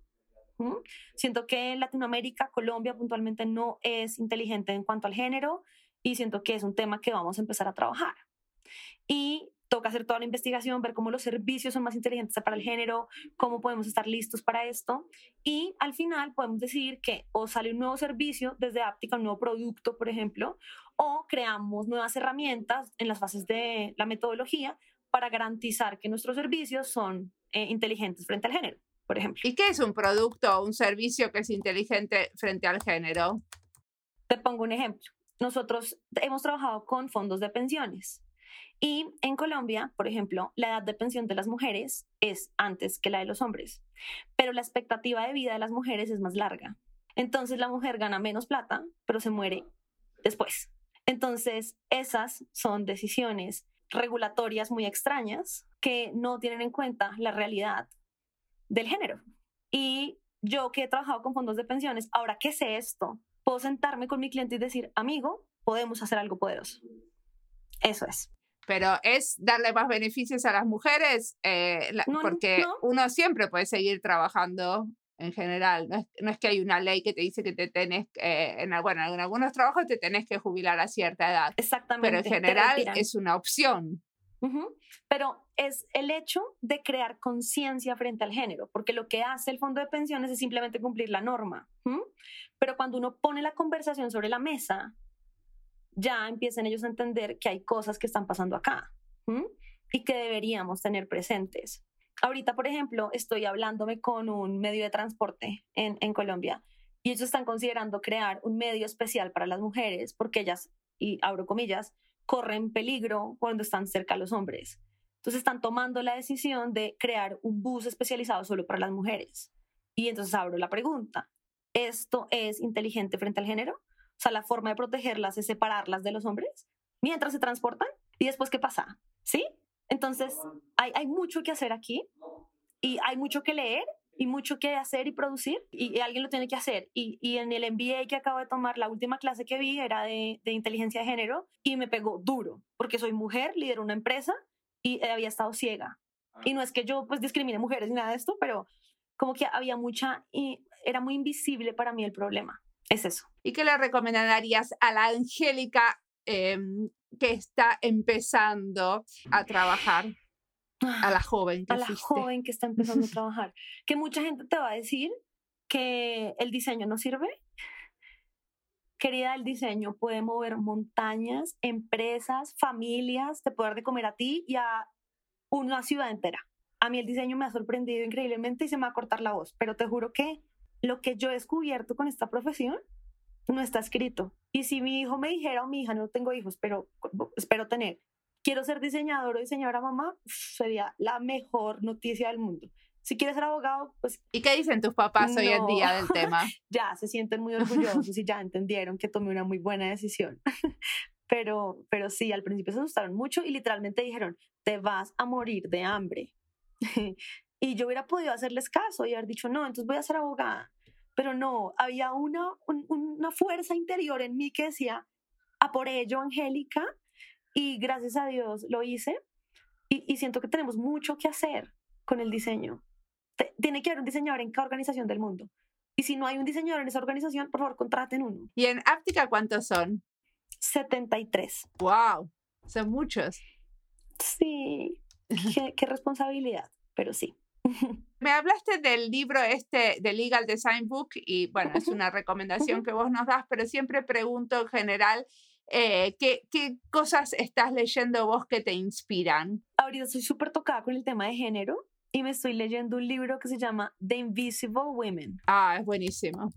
Siento que Latinoamérica, Colombia puntualmente no es inteligente en cuanto al género y siento que es un tema que vamos a empezar a trabajar. Y toca hacer toda la investigación, ver cómo los servicios son más inteligentes para el género, cómo podemos estar listos para esto. Y al final podemos decidir que o sale un nuevo servicio desde Aptica, un nuevo producto, por ejemplo, o creamos nuevas herramientas en las fases de la metodología para garantizar que nuestros servicios son eh, inteligentes frente al género, por ejemplo. ¿Y qué es un producto o un servicio que es inteligente frente al género? Te pongo un ejemplo. Nosotros hemos trabajado con fondos de pensiones y en Colombia, por ejemplo, la edad de pensión de las mujeres es antes que la de los hombres, pero la expectativa de vida de las mujeres es más larga. Entonces la mujer gana menos plata, pero se muere después. Entonces, esas son decisiones regulatorias muy extrañas que no tienen en cuenta la realidad del género. Y yo que he trabajado con fondos de pensiones, ahora que sé esto, puedo sentarme con mi cliente y decir, amigo, podemos hacer algo poderoso. Eso es. Pero es darle más beneficios a las mujeres, eh, porque uno siempre puede seguir trabajando en general. No es, que hay una ley que te dice que te tenés, eh, en, bueno, en algunos trabajos te tenés que jubilar a cierta edad. Exactamente. Pero en general es una opción. Pero es el hecho de crear conciencia frente al género, porque lo que hace el fondo de pensiones es simplemente cumplir la norma. Pero cuando uno pone la conversación sobre la mesa, ya empiezan ellos a entender que hay cosas que están pasando acá y que deberíamos tener presentes. Ahorita, por ejemplo, estoy hablándome con un medio de transporte en, Colombia y ellos están considerando crear un medio especial para las mujeres porque ellas, y abro comillas, corren peligro cuando están cerca a los hombres. Entonces están tomando la decisión de crear un bus especializado solo para las mujeres. Y entonces abro la pregunta, ¿esto es inteligente frente al género? O sea, la forma de protegerlas es separarlas de los hombres mientras se transportan. ¿Y después qué pasa? ¿Sí? Entonces, hay, hay mucho que hacer aquí y hay mucho que leer y mucho que hacer y producir y, alguien lo tiene que hacer. Y, y, en el MBA que acabo de tomar, la última clase que vi era de, de, inteligencia de género y me pegó duro porque soy mujer, lidero una empresa y había estado ciega. Y no es que yo pues discrimine mujeres ni nada de esto, pero como que había mucha y era muy invisible para mí el problema. Es eso. ¿Y qué le recomendarías a la Angélica em, que está empezando a trabajar? A la joven. Que a la joven que está empezando a trabajar. Que mucha gente te va a decir que el diseño no sirve. Querida, el diseño puede mover montañas, empresas, familias, te puede dar de comer a ti y a una ciudad entera. A mí el diseño me ha sorprendido increíblemente y se me va a cortar la voz, pero te juro que lo que yo he descubierto con esta profesión no está escrito. Y si mi hijo me dijera o mi hija, no tengo hijos, pero espero tener, quiero ser diseñador o diseñadora mamá, sería la mejor noticia del mundo. Si quieres ser abogado, pues... ¿Y qué dicen tus papás hoy en día del tema? ya, se sienten muy orgullosos y ya entendieron que tomé una muy buena decisión. pero, pero sí, al principio se asustaron mucho y literalmente dijeron, te vas a morir de hambre. y yo hubiera podido hacerles caso y haber dicho, no, entonces voy a ser abogada. Pero no, había una, una fuerza interior en mí que decía, a por ello, Angélica, y gracias a Dios lo hice. Y, siento que tenemos mucho que hacer con el diseño. tiene que haber un diseñador en cada organización del mundo. Y si no hay un diseñador en esa organización, por favor, contraten uno. ¿Y en Áptica cuántos son? 73. ¡Wow! Son muchos. Sí, qué, qué responsabilidad, pero sí. Me hablaste del libro este de Legal Design Book y bueno, es una recomendación que vos nos das, pero siempre pregunto en general eh, ¿qué, ¿qué, cosas estás leyendo vos que te inspiran? Ahorita soy súper tocada con el tema de género y me estoy leyendo un libro que se llama The Invisible Women. Ah, es buenísimo.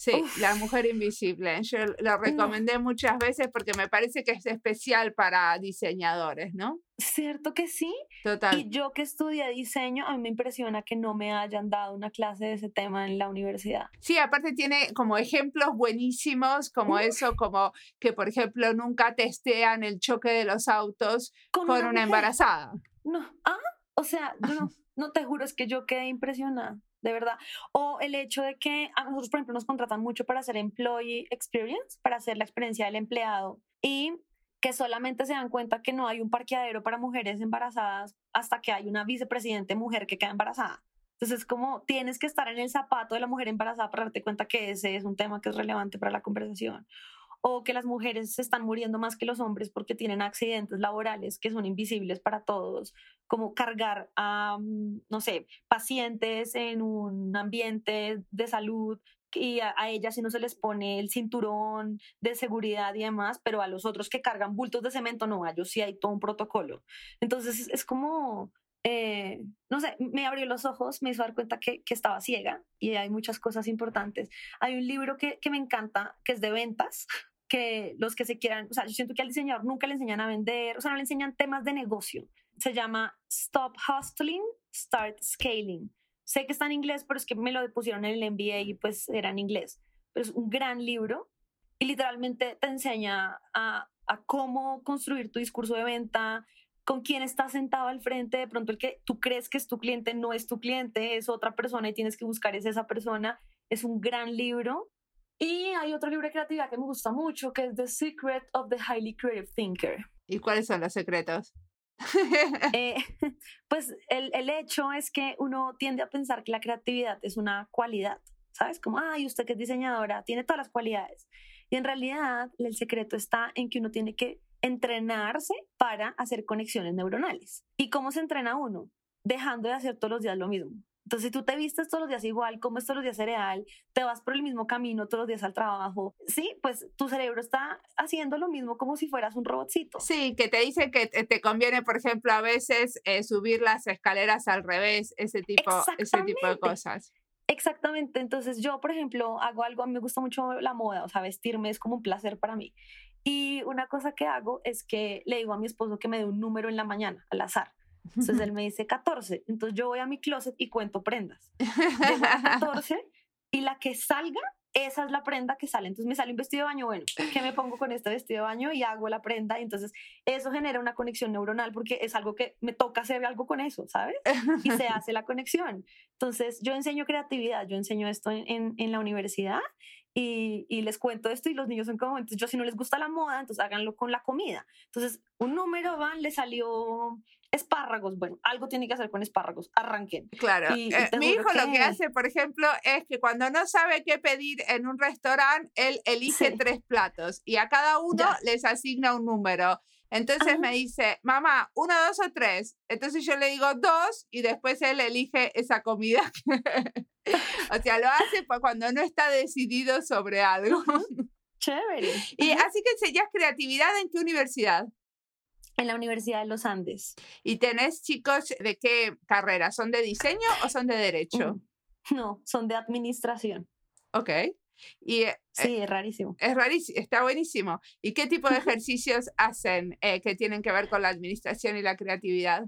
Sí, La Mujer Invisible. Yo lo recomendé muchas veces porque me parece que es especial para diseñadores, ¿no? Cierto que sí. Total. Y yo que estudié diseño, a mí me impresiona que no me hayan dado una clase de ese tema en la universidad. Sí, aparte tiene como ejemplos buenísimos, como eso, como que, por ejemplo, nunca testean el choque de los autos con, una, embarazada. No, ah, o sea, no, no te juro, es que yo quedé impresionada de verdad. O el hecho de que a nosotros, por ejemplo, nos contratan mucho para hacer employee experience, para hacer la experiencia del empleado y que solamente se dan cuenta que no hay un parqueadero para mujeres embarazadas hasta que hay una vicepresidente mujer que queda embarazada. Entonces, como tienes que estar en el zapato de la mujer embarazada para darte cuenta que ese es un tema que es relevante para la conversación o que las mujeres se están muriendo más que los hombres porque tienen accidentes laborales que son invisibles para todos, como cargar a, mm, no sé, pacientes en un ambiente de salud y a, ellas si no se les pone el cinturón de seguridad y demás, pero a los otros que cargan bultos de cemento no, a ellos sí hay todo un protocolo. Entonces es, como, eh, no sé, me abrió los ojos, me hizo dar cuenta que, que, estaba ciega y hay muchas cosas importantes. Hay un libro que, que me encanta, que es de ventas, que los que se quieran, o sea, yo siento que al diseñador nunca le enseñan a vender, o sea, no le enseñan temas de negocio. Se llama Stop Hustling, Start Scaling. Sé que está en inglés, pero es que me lo pusieron en el MBA y pues era en inglés. Pero es un gran libro y literalmente te enseña a, cómo construir tu discurso de venta, con quién estás sentado al frente, de pronto el que tú crees que es tu cliente no es tu cliente, es otra persona y tienes que buscar es esa persona. Es un gran libro. Y hay otro libro de creatividad que me gusta mucho, que es The Secret of the Highly Creative Thinker. ¿Y cuáles son los secretos? Eh, pues el, el, hecho es que uno tiende a pensar que la creatividad es una cualidad, ¿sabes? Como, ay, usted que es diseñadora, tiene todas las cualidades. Y en realidad el secreto está en que uno tiene que entrenarse para hacer conexiones neuronales. ¿Y cómo se entrena uno? Dejando de hacer todos los días lo mismo. Entonces, si tú te vistes todos los días igual, comes todos los días cereal, te vas por el mismo camino todos los días al trabajo, sí, pues tu cerebro está haciendo lo mismo como si fueras un robotcito. Sí, que te dice que te conviene, por ejemplo, a veces eh, subir las escaleras al revés, ese tipo, ese tipo de cosas. Exactamente. Entonces, yo, por ejemplo, hago algo, a mí me gusta mucho la moda, o sea, vestirme es como un placer para mí. Y una cosa que hago es que le digo a mi esposo que me dé un número en la mañana, al azar. Entonces él me dice 14. Entonces yo voy a mi closet y cuento prendas. A 14 y la que salga, esa es la prenda que sale. Entonces me sale un vestido de baño, bueno, ¿qué me pongo con este vestido de baño? Y hago la prenda. Y entonces eso genera una conexión neuronal porque es algo que me toca hacer algo con eso, ¿sabes? Y se hace la conexión. Entonces yo enseño creatividad, yo enseño esto en, en la universidad y, y, les cuento esto y los niños son como, entonces yo si no les gusta la moda, entonces háganlo con la comida. Entonces, un número van, le salió espárragos, bueno, algo tiene que hacer con espárragos, arranquen. Claro, eh, mi hijo lo que hace, por ejemplo, es que cuando no sabe qué pedir en un restaurante, él elige tres platos y a cada uno les asigna un número. Entonces me dice, mamá, uno, dos o tres. Entonces yo le digo dos y después él elige esa comida. o sea, lo hace cuando no está decidido sobre algo. Chévere. Y así que enseñas creatividad en qué universidad? En la Universidad de los Andes. ¿Y tenés chicos de qué carrera? ¿Son de diseño o son de derecho? No, son de administración. Ok. Y, eh, sí, es rarísimo. Es rarísimo, está buenísimo. ¿Y qué tipo de ejercicios hacen eh, que tienen que ver con la administración y la creatividad?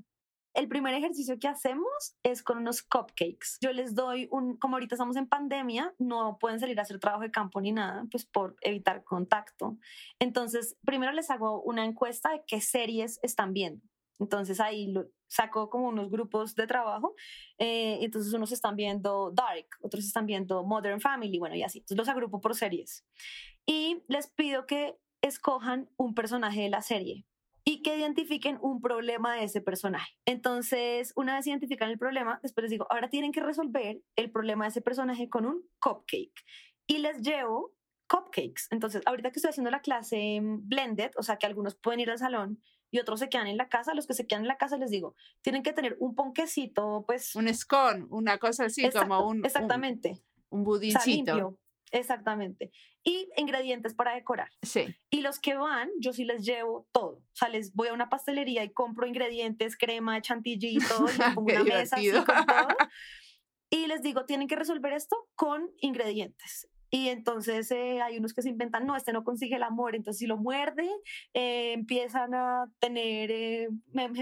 El primer ejercicio que hacemos es con unos cupcakes. Yo les doy un, como ahorita estamos en pandemia, no pueden salir a hacer trabajo de campo ni nada, pues por evitar contacto. Entonces, primero les hago una encuesta de qué series están viendo. Entonces ahí lo, saco como unos grupos de trabajo. Eh, entonces unos están viendo Dark, otros están viendo Modern Family, bueno, y así. Entonces los agrupo por series. Y les pido que escojan un personaje de la serie y que identifiquen un problema de ese personaje. Entonces, una vez identifican el problema, después les digo, ahora tienen que resolver el problema de ese personaje con un cupcake. Y les llevo cupcakes. Entonces, ahorita que estoy haciendo la clase blended, o sea, que algunos pueden ir al salón, y otros se quedan en la casa. Los que se quedan en la casa, les digo, tienen que tener un ponquecito, pues. Un scone, una cosa así como un. Exactamente. Un, un budincito. Exactamente. Y ingredientes para decorar. Sí. Y los que van, yo sí les llevo todo. O sea, les voy a una pastelería y compro ingredientes, crema, chantilly y todo, y les pongo una mesa así con todo. Y les digo, tienen que resolver esto con ingredientes. Y entonces eh, hay unos que se inventan, no, este no consigue el amor, entonces si lo muerde, eh, empiezan a tener eh,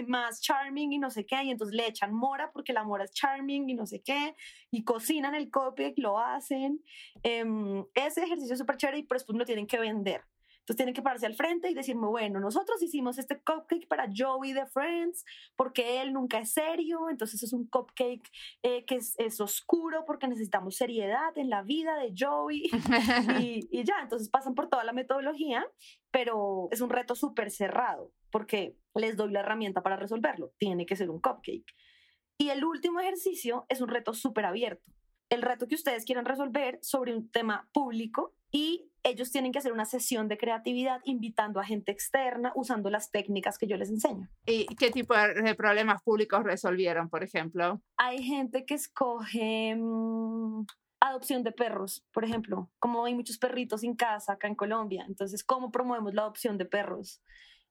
más charming y no sé qué, y entonces le echan mora porque la mora es charming y no sé qué, y cocinan el cupcake, lo hacen. Em, ese ejercicio es súper chévere y después lo tienen que vender. Entonces tienen que pararse al frente y decirme, bueno, nosotros hicimos este cupcake para Joey de Friends porque él nunca es serio, entonces es un cupcake eh, que es, es, oscuro porque necesitamos seriedad en la vida de Joey y, y ya, entonces pasan por toda la metodología, pero es un reto súper cerrado porque les doy la herramienta para resolverlo, tiene que ser un cupcake. Y el último ejercicio es un reto súper abierto. El reto que ustedes quieran resolver sobre un tema público y ellos tienen que hacer una sesión de creatividad invitando a gente externa usando las técnicas que yo les enseño. ¿Y qué tipo de problemas públicos resolvieron, por ejemplo? Hay gente que escoge mm, adopción de perros, por ejemplo, como hay muchos perritos en casa acá en Colombia, entonces, ¿cómo promovemos la adopción de perros?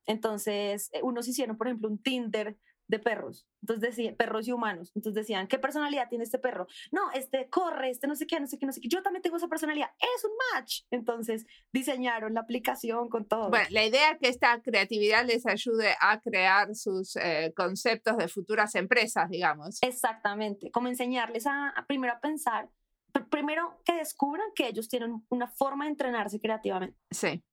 Entonces, eh, unos hicieron, por ejemplo, un Tinder de perros. Entonces decían, perros y humanos. Entonces decían, ¿qué personalidad tiene este perro? No, este corre, este no sé qué, no sé qué, no sé qué. Yo también tengo esa personalidad. Es un match. Entonces diseñaron la aplicación con todo. Bueno, la idea es que esta creatividad les ayude a crear sus eh, conceptos de futuras empresas, digamos. Exactamente. Como enseñarles a, primero a pensar primero, que descubran que ellos tienen una forma de entrenarse creativamente. Sí.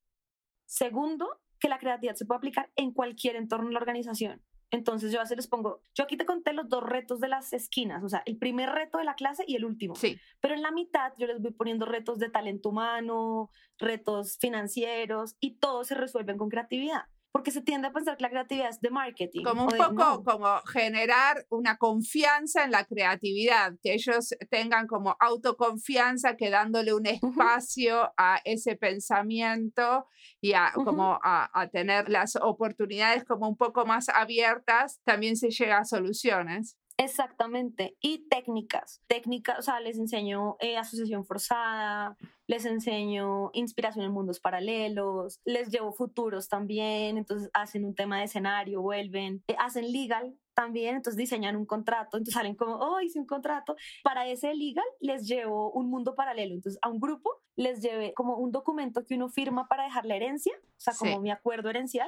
Segundo, que la creatividad se puede aplicar en cualquier entorno de la organización. Entonces yo a les pongo, yo aquí te conté los dos retos de las esquinas, o sea, el primer reto de la clase y el último. Sí. Pero en la mitad yo les voy poniendo retos de talento humano, retos financieros y todos se resuelven con creatividad porque se tiende a pensar que la creatividad es de marketing. Como un poco como generar una confianza en la creatividad, que ellos tengan como autoconfianza, que dándole un espacio a ese pensamiento y a, como a, a, tener las oportunidades como un poco más abiertas, también se llega a soluciones. Exactamente. Y técnicas. Técnicas, o sea, les enseño eh, asociación forzada, les enseño inspiración en mundos paralelos, les llevo futuros también, entonces hacen un tema de escenario, vuelven, eh, hacen legal, también, entonces diseñan un contrato, entonces salen como, oh, hice un contrato. Para ese legal les llevo un mundo paralelo, entonces a un grupo les llevé como un documento que uno firma para dejar la herencia, o sea, como mi acuerdo herencial,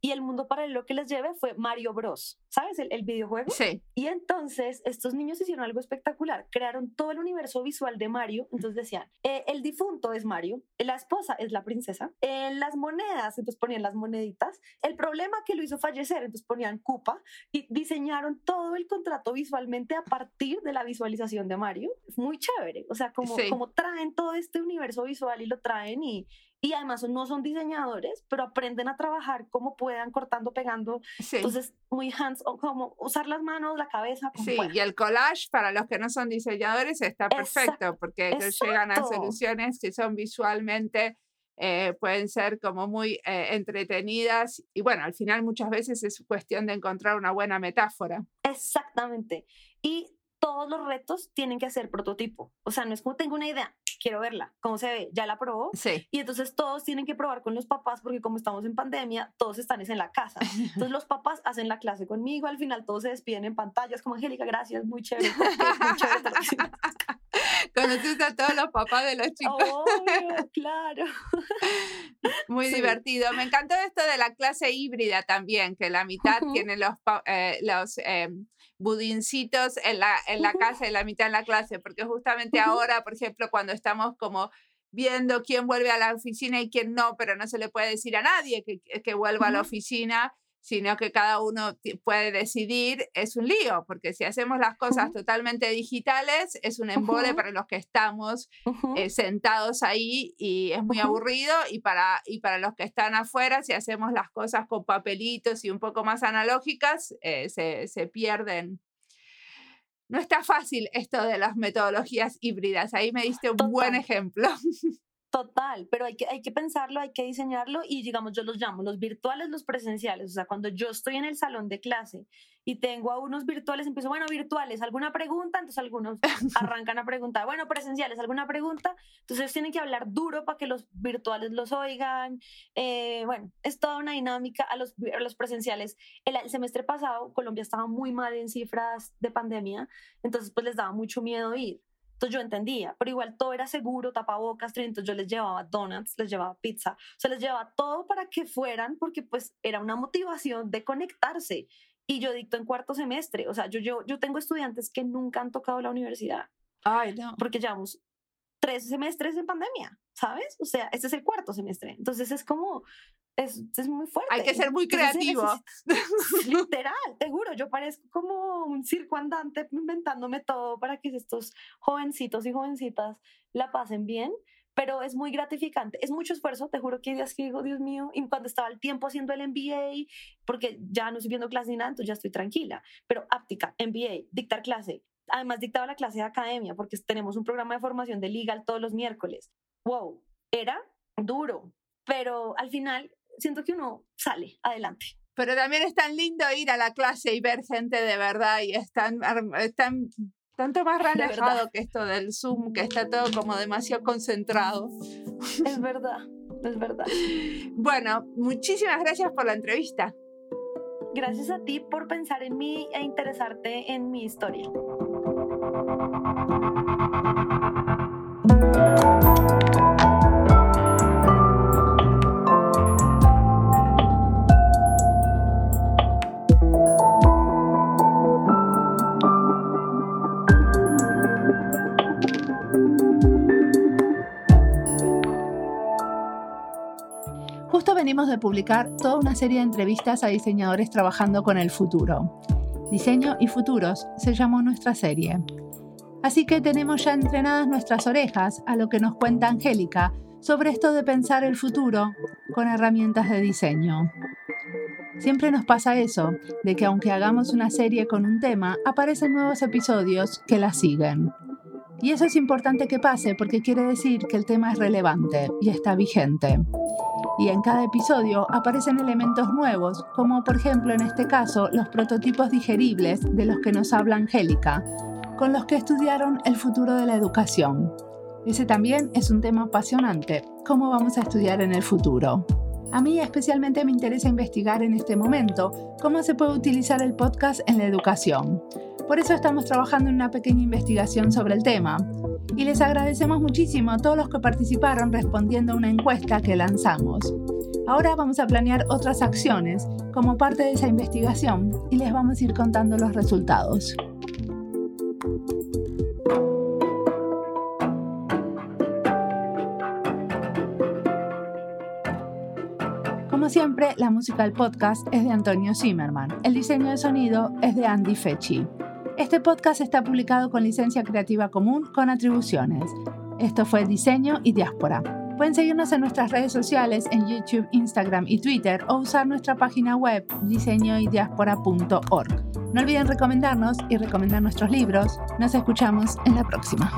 y el mundo paralelo que les llevé fue Mario Bros, ¿sabes? El, videojuego. Sí. Y entonces estos niños hicieron algo espectacular, crearon todo el universo visual de Mario, entonces decían, eh, el difunto es Mario, la esposa es la princesa, eh, las monedas, entonces ponían las moneditas, el problema que lo hizo fallecer, entonces ponían Cupa, y diseñaron todo el contrato visualmente a partir de la visualización de Mario. Es muy chévere, o sea, como, como traen todo este universo visual y lo traen y, y además no son diseñadores, pero aprenden a trabajar como puedan, cortando, pegando. Entonces, muy hands on, como usar las manos, la cabeza. sí, y el collage para los que no son diseñadores está perfecto porque ellos llegan a soluciones que son visualmente eh, pueden ser como muy eh, entretenidas y bueno, al final muchas veces es cuestión de encontrar una buena metáfora. Exactamente. Y todos los retos tienen que hacer prototipo. O sea, no es como tengo una idea, quiero verla, cómo se ve, ya la probó. Sí. Y entonces todos tienen que probar con los papás porque como estamos en pandemia, todos están en la casa. Entonces los papás hacen la clase conmigo, al final todos se despiden en pantallas como Angélica, gracias, muy chévere. Muy chévere Conoces a todos los papás de los chicos. Oh, claro. Muy divertido. Me encantó esto de la clase híbrida también, que la mitad tiene los, eh, los em, budincitos en la, en la casa y la mitad en la clase, porque justamente ahora, por ejemplo, cuando estamos como viendo quién vuelve a la oficina y quién no, pero no se le puede decir a nadie que, que vuelva a la oficina, sino que cada uno puede decidir, es un lío, porque si hacemos las cosas totalmente digitales, es un embole para los que estamos eh, sentados ahí y es muy aburrido, y para, y para los que están afuera, si hacemos las cosas con papelitos y un poco más analógicas, eh, se, se pierden. No está fácil esto de las metodologías híbridas. Ahí me diste un buen ejemplo. Total, pero hay que, hay que pensarlo, hay que diseñarlo y digamos, yo los llamo los virtuales, los presenciales. O sea, cuando yo estoy en el salón de clase y tengo a unos virtuales, empiezo, bueno, virtuales, ¿alguna pregunta? Entonces algunos arrancan a preguntar, bueno, presenciales, ¿alguna pregunta? Entonces ellos tienen que hablar duro para que los virtuales los oigan. Eh, bueno, es toda una dinámica a los, a los presenciales. El, el semestre pasado Colombia estaba muy mal en cifras de pandemia, entonces pues les daba mucho miedo ir. Entonces yo entendía, pero igual todo era seguro, tapabocas, entonces yo les llevaba donuts, les llevaba pizza, o sea, les llevaba todo para que fueran, porque pues era una motivación de conectarse. Y yo dicto en cuarto semestre, o sea, yo, yo, yo tengo estudiantes que nunca han tocado la universidad. Ay, no. Porque llevamos tres semestres en pandemia, ¿sabes? O sea, este es el cuarto semestre. Entonces es como, es, es, muy fuerte. Hay que ser muy creativo. literal, te juro, yo parezco como un circo andante inventándome todo para que estos jovencitos y jovencitas la pasen bien, pero es muy gratificante. Es mucho esfuerzo, te juro que días que digo, Dios mío, y cuando estaba el tiempo haciendo el MBA, porque ya no estoy viendo clase ni nada, entonces ya estoy tranquila, pero áptica, MBA, dictar clase. Además, dictaba la clase de academia, porque tenemos un programa de formación de legal todos los miércoles. Wow, era duro, pero al final siento que uno sale adelante. Pero también es tan lindo ir a la clase y ver gente de verdad y es tan, tanto más relajado que esto del Zoom, que está todo como demasiado concentrado. Es verdad, es verdad. Bueno, muchísimas gracias por la entrevista. Gracias a ti por pensar en mí e interesarte en mi historia. De publicar toda una serie de entrevistas a diseñadores trabajando con el futuro. Diseño y Futuros se llamó nuestra serie. Así que tenemos ya entrenadas nuestras orejas a lo que nos cuenta Angélica sobre esto de pensar el futuro con herramientas de diseño. Siempre nos pasa eso, de que aunque hagamos una serie con un tema, aparecen nuevos episodios que la siguen. Y eso es importante que pase porque quiere decir que el tema es relevante y está vigente. Y en cada episodio aparecen elementos nuevos, como por ejemplo en este caso los prototipos digeribles de los que nos habla Angélica, con los que estudiaron el futuro de la educación. Ese también es un tema apasionante, cómo vamos a estudiar en el futuro. A mí especialmente me interesa investigar en este momento cómo se puede utilizar el podcast en la educación. Por eso estamos trabajando en una pequeña investigación sobre el tema. Y les agradecemos muchísimo a todos los que participaron respondiendo a una encuesta que lanzamos. Ahora vamos a planear otras acciones como parte de esa investigación y les vamos a ir contando los resultados. Siempre, la música del podcast es de Antonio Zimmerman. El diseño de sonido es de Andy Fechi. Este podcast está publicado con licencia creativa común con atribuciones. Esto fue Diseño y Diáspora. Pueden seguirnos en nuestras redes sociales en YouTube, Instagram y Twitter o usar nuestra página web diseñoydiaspora.org. No olviden recomendarnos y recomendar nuestros libros. Nos escuchamos en la próxima.